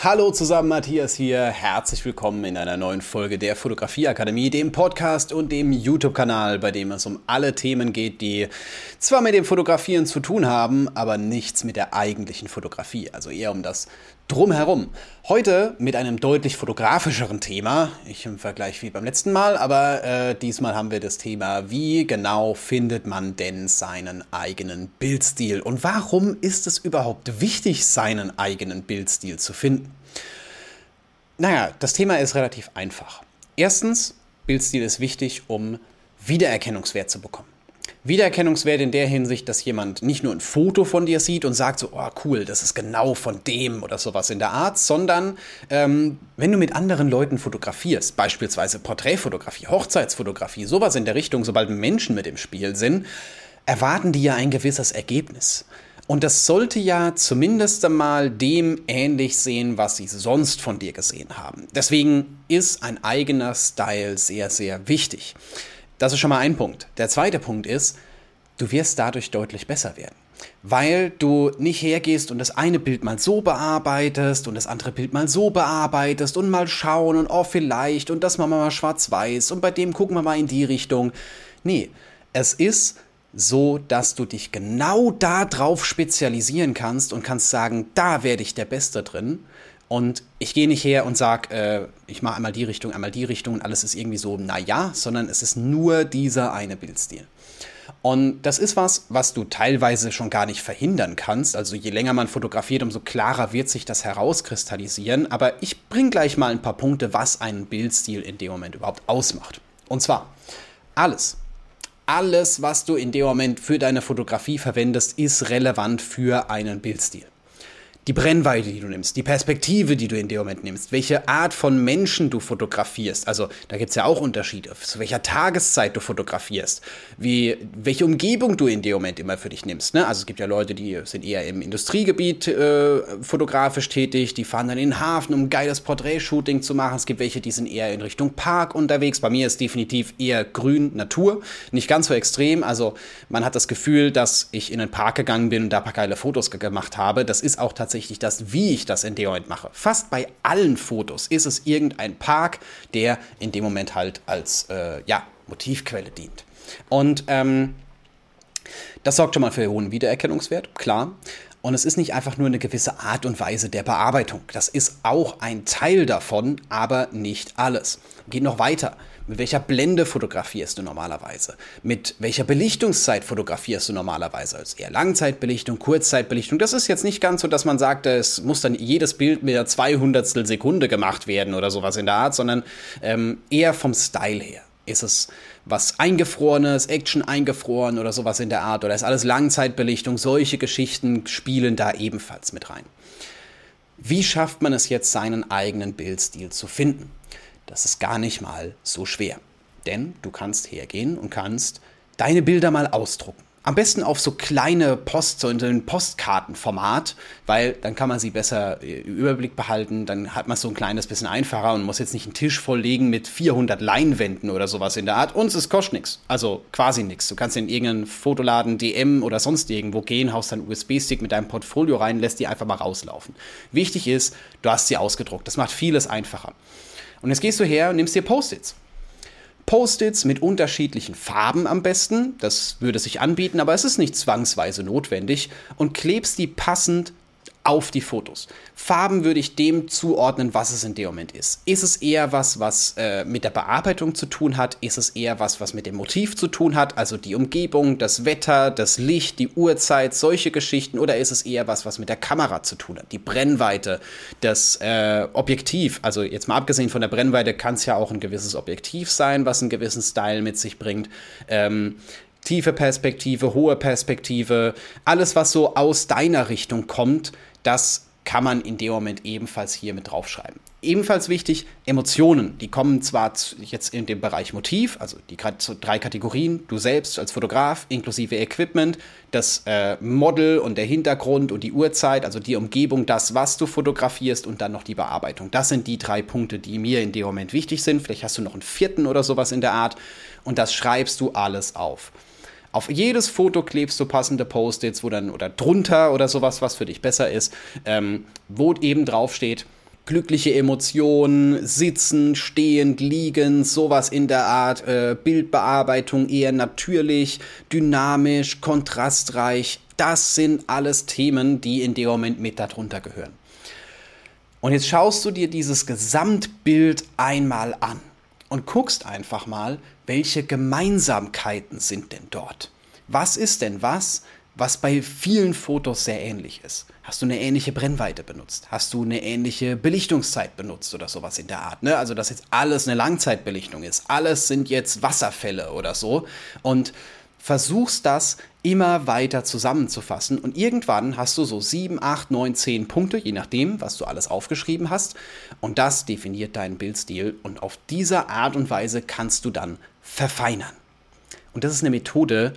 Hallo zusammen, Matthias hier. Herzlich willkommen in einer neuen Folge der Fotografieakademie, dem Podcast und dem YouTube-Kanal, bei dem es um alle Themen geht, die zwar mit dem Fotografieren zu tun haben, aber nichts mit der eigentlichen Fotografie, also eher um das drumherum. Heute mit einem deutlich fotografischeren Thema, ich im Vergleich wie beim letzten Mal, aber äh, diesmal haben wir das Thema, wie genau findet man denn seinen eigenen Bildstil und warum ist es überhaupt wichtig, seinen eigenen Bildstil zu finden? Naja, das Thema ist relativ einfach. Erstens, Bildstil ist wichtig, um Wiedererkennungswert zu bekommen. Wiedererkennungswert in der Hinsicht, dass jemand nicht nur ein Foto von dir sieht und sagt so, oh cool, das ist genau von dem oder sowas in der Art, sondern ähm, wenn du mit anderen Leuten fotografierst, beispielsweise Porträtfotografie, Hochzeitsfotografie, sowas in der Richtung, sobald Menschen mit im Spiel sind, erwarten die ja ein gewisses Ergebnis. Und das sollte ja zumindest einmal dem ähnlich sehen, was sie sonst von dir gesehen haben. Deswegen ist ein eigener Style sehr, sehr wichtig. Das ist schon mal ein Punkt. Der zweite Punkt ist, du wirst dadurch deutlich besser werden. Weil du nicht hergehst und das eine Bild mal so bearbeitest und das andere Bild mal so bearbeitest und mal schauen und oh vielleicht und das machen wir mal schwarz-weiß und bei dem gucken wir mal in die Richtung. Nee, es ist so, dass du dich genau darauf spezialisieren kannst und kannst sagen, da werde ich der Beste drin. Und ich gehe nicht her und sage, äh, ich mache einmal die Richtung, einmal die Richtung und alles ist irgendwie so, naja, sondern es ist nur dieser eine Bildstil. Und das ist was, was du teilweise schon gar nicht verhindern kannst. Also je länger man fotografiert, umso klarer wird sich das herauskristallisieren. Aber ich bringe gleich mal ein paar Punkte, was einen Bildstil in dem Moment überhaupt ausmacht. Und zwar alles. Alles, was du in dem Moment für deine Fotografie verwendest, ist relevant für einen Bildstil die Brennweite, die du nimmst, die Perspektive, die du in dem Moment nimmst, welche Art von Menschen du fotografierst. Also da gibt es ja auch Unterschiede, zu welcher Tageszeit du fotografierst, wie, welche Umgebung du in dem Moment immer für dich nimmst. Ne? Also es gibt ja Leute, die sind eher im Industriegebiet äh, fotografisch tätig, die fahren dann in den Hafen, um ein geiles Porträtshooting zu machen. Es gibt welche, die sind eher in Richtung Park unterwegs. Bei mir ist definitiv eher grün, Natur, nicht ganz so extrem. Also man hat das Gefühl, dass ich in den Park gegangen bin und da ein paar geile Fotos gemacht habe. Das ist auch tatsächlich tatsächlich das, wie ich das in dem Moment mache. Fast bei allen Fotos ist es irgendein Park, der in dem Moment halt als äh, ja, Motivquelle dient. Und ähm, das sorgt schon mal für hohen Wiedererkennungswert, klar. Und es ist nicht einfach nur eine gewisse Art und Weise der Bearbeitung. Das ist auch ein Teil davon, aber nicht alles. Geht noch weiter. Mit welcher Blende fotografierst du normalerweise? Mit welcher Belichtungszeit fotografierst du normalerweise? Als eher Langzeitbelichtung, Kurzzeitbelichtung. Das ist jetzt nicht ganz so, dass man sagt, es muss dann jedes Bild mit der 200. Sekunde gemacht werden oder sowas in der Art, sondern ähm, eher vom Style her. Ist es was eingefrorenes, Action eingefroren oder sowas in der Art? Oder ist alles Langzeitbelichtung? Solche Geschichten spielen da ebenfalls mit rein. Wie schafft man es jetzt, seinen eigenen Bildstil zu finden? Das ist gar nicht mal so schwer. Denn du kannst hergehen und kannst deine Bilder mal ausdrucken. Am besten auf so kleine Post, so in ein Postkartenformat, weil dann kann man sie besser äh, im Überblick behalten. Dann hat man es so ein kleines bisschen einfacher und muss jetzt nicht einen Tisch volllegen mit 400 Leinwänden oder sowas in der Art. Und es kostet nichts. Also quasi nichts. Du kannst in irgendeinen Fotoladen, DM oder sonst irgendwo gehen, haust deinen USB-Stick mit deinem Portfolio rein, lässt die einfach mal rauslaufen. Wichtig ist, du hast sie ausgedruckt. Das macht vieles einfacher. Und jetzt gehst du her und nimmst dir Post-its. Post-its mit unterschiedlichen Farben am besten. Das würde sich anbieten, aber es ist nicht zwangsweise notwendig. Und klebst die passend auf die Fotos. Farben würde ich dem zuordnen, was es in dem Moment ist. Ist es eher was, was äh, mit der Bearbeitung zu tun hat? Ist es eher was, was mit dem Motiv zu tun hat? Also die Umgebung, das Wetter, das Licht, die Uhrzeit, solche Geschichten? Oder ist es eher was, was mit der Kamera zu tun hat? Die Brennweite, das äh, Objektiv. Also jetzt mal abgesehen von der Brennweite kann es ja auch ein gewisses Objektiv sein, was einen gewissen Style mit sich bringt. Ähm, tiefe Perspektive, hohe Perspektive, alles, was so aus deiner Richtung kommt, das kann man in dem Moment ebenfalls hier mit draufschreiben. Ebenfalls wichtig, Emotionen. Die kommen zwar jetzt in dem Bereich Motiv, also die drei Kategorien, du selbst als Fotograf inklusive Equipment, das äh, Model und der Hintergrund und die Uhrzeit, also die Umgebung, das, was du fotografierst und dann noch die Bearbeitung. Das sind die drei Punkte, die mir in dem Moment wichtig sind. Vielleicht hast du noch einen vierten oder sowas in der Art und das schreibst du alles auf. Auf jedes Foto klebst du passende Post-its, wo dann oder drunter oder sowas, was für dich besser ist, ähm, wo eben drauf steht, glückliche Emotionen, sitzen, stehend, liegend, sowas in der Art, äh, Bildbearbeitung eher natürlich, dynamisch, kontrastreich. Das sind alles Themen, die in dem Moment mit darunter gehören. Und jetzt schaust du dir dieses Gesamtbild einmal an und guckst einfach mal, welche Gemeinsamkeiten sind denn dort? Was ist denn was, was bei vielen Fotos sehr ähnlich ist? Hast du eine ähnliche Brennweite benutzt? Hast du eine ähnliche Belichtungszeit benutzt oder sowas in der Art? Ne? Also, dass jetzt alles eine Langzeitbelichtung ist. Alles sind jetzt Wasserfälle oder so. Und versuchst das immer weiter zusammenzufassen. Und irgendwann hast du so 7, 8, 9, 10 Punkte, je nachdem, was du alles aufgeschrieben hast. Und das definiert deinen Bildstil. Und auf diese Art und Weise kannst du dann verfeinern. Und das ist eine Methode,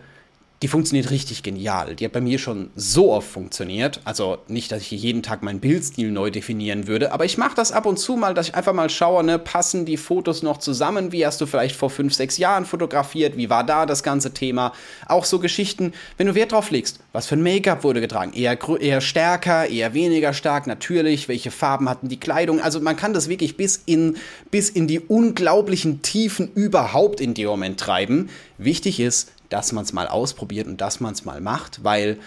die funktioniert richtig genial. Die hat bei mir schon so oft funktioniert. Also nicht, dass ich jeden Tag meinen Bildstil neu definieren würde, aber ich mache das ab und zu mal, dass ich einfach mal schaue, ne, passen die Fotos noch zusammen? Wie hast du vielleicht vor fünf, sechs Jahren fotografiert? Wie war da das ganze Thema? Auch so Geschichten, wenn du Wert drauf legst, was für ein Make-up wurde getragen? Eher, eher stärker, eher weniger stark, natürlich. Welche Farben hatten die Kleidung? Also man kann das wirklich bis in, bis in die unglaublichen Tiefen überhaupt in dem Moment treiben. Wichtig ist, dass man es mal ausprobiert und dass man es mal macht, weil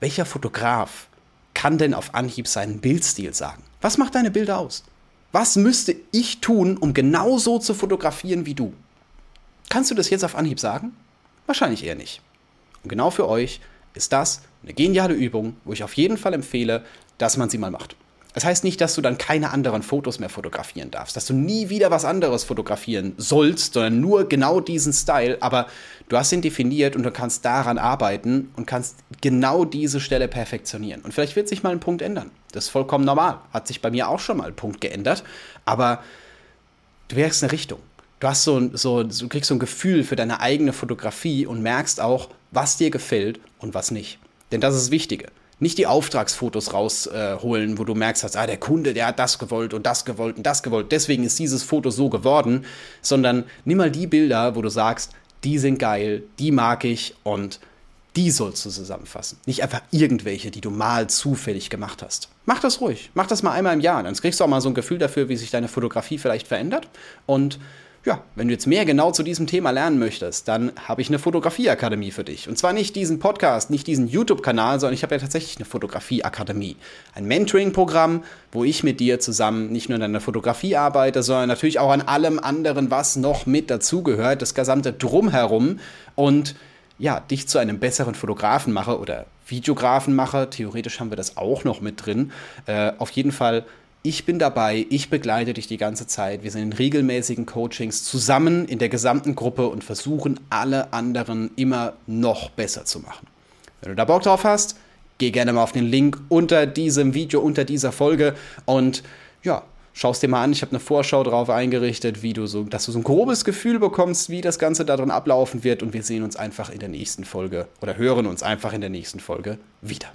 welcher Fotograf kann denn auf Anhieb seinen Bildstil sagen? Was macht deine Bilder aus? Was müsste ich tun, um genau so zu fotografieren wie du? Kannst du das jetzt auf Anhieb sagen? Wahrscheinlich eher nicht. Und genau für euch ist das eine geniale Übung, wo ich auf jeden Fall empfehle, dass man sie mal macht. Das heißt nicht, dass du dann keine anderen Fotos mehr fotografieren darfst, dass du nie wieder was anderes fotografieren sollst, sondern nur genau diesen Style, aber du hast ihn definiert und du kannst daran arbeiten und kannst genau diese Stelle perfektionieren. Und vielleicht wird sich mal ein Punkt ändern. Das ist vollkommen normal. Hat sich bei mir auch schon mal ein Punkt geändert, aber du merkst eine Richtung. Du hast so, so, du kriegst so ein Gefühl für deine eigene Fotografie und merkst auch, was dir gefällt und was nicht. Denn das ist das Wichtige nicht die Auftragsfotos rausholen, äh, wo du merkst, dass, ah, der Kunde, der hat das gewollt und das gewollt und das gewollt, deswegen ist dieses Foto so geworden, sondern nimm mal die Bilder, wo du sagst, die sind geil, die mag ich und die sollst du zusammenfassen. Nicht einfach irgendwelche, die du mal zufällig gemacht hast. Mach das ruhig. Mach das mal einmal im Jahr. Dann kriegst du auch mal so ein Gefühl dafür, wie sich deine Fotografie vielleicht verändert. Und ja, wenn du jetzt mehr genau zu diesem Thema lernen möchtest, dann habe ich eine Fotografieakademie für dich. Und zwar nicht diesen Podcast, nicht diesen YouTube-Kanal, sondern ich habe ja tatsächlich eine Fotografieakademie. Ein Mentoring-Programm, wo ich mit dir zusammen nicht nur an der Fotografie arbeite, sondern natürlich auch an allem anderen, was noch mit dazugehört, das gesamte Drumherum und ja, dich zu einem besseren Fotografen mache oder Videografen mache. Theoretisch haben wir das auch noch mit drin. Äh, auf jeden Fall ich bin dabei, ich begleite dich die ganze Zeit. Wir sind in regelmäßigen Coachings zusammen in der gesamten Gruppe und versuchen alle anderen immer noch besser zu machen. Wenn du da Bock drauf hast, geh gerne mal auf den Link unter diesem Video, unter dieser Folge und ja, schau es dir mal an. Ich habe eine Vorschau drauf eingerichtet, wie du so, dass du so ein grobes Gefühl bekommst, wie das Ganze darin ablaufen wird und wir sehen uns einfach in der nächsten Folge oder hören uns einfach in der nächsten Folge wieder.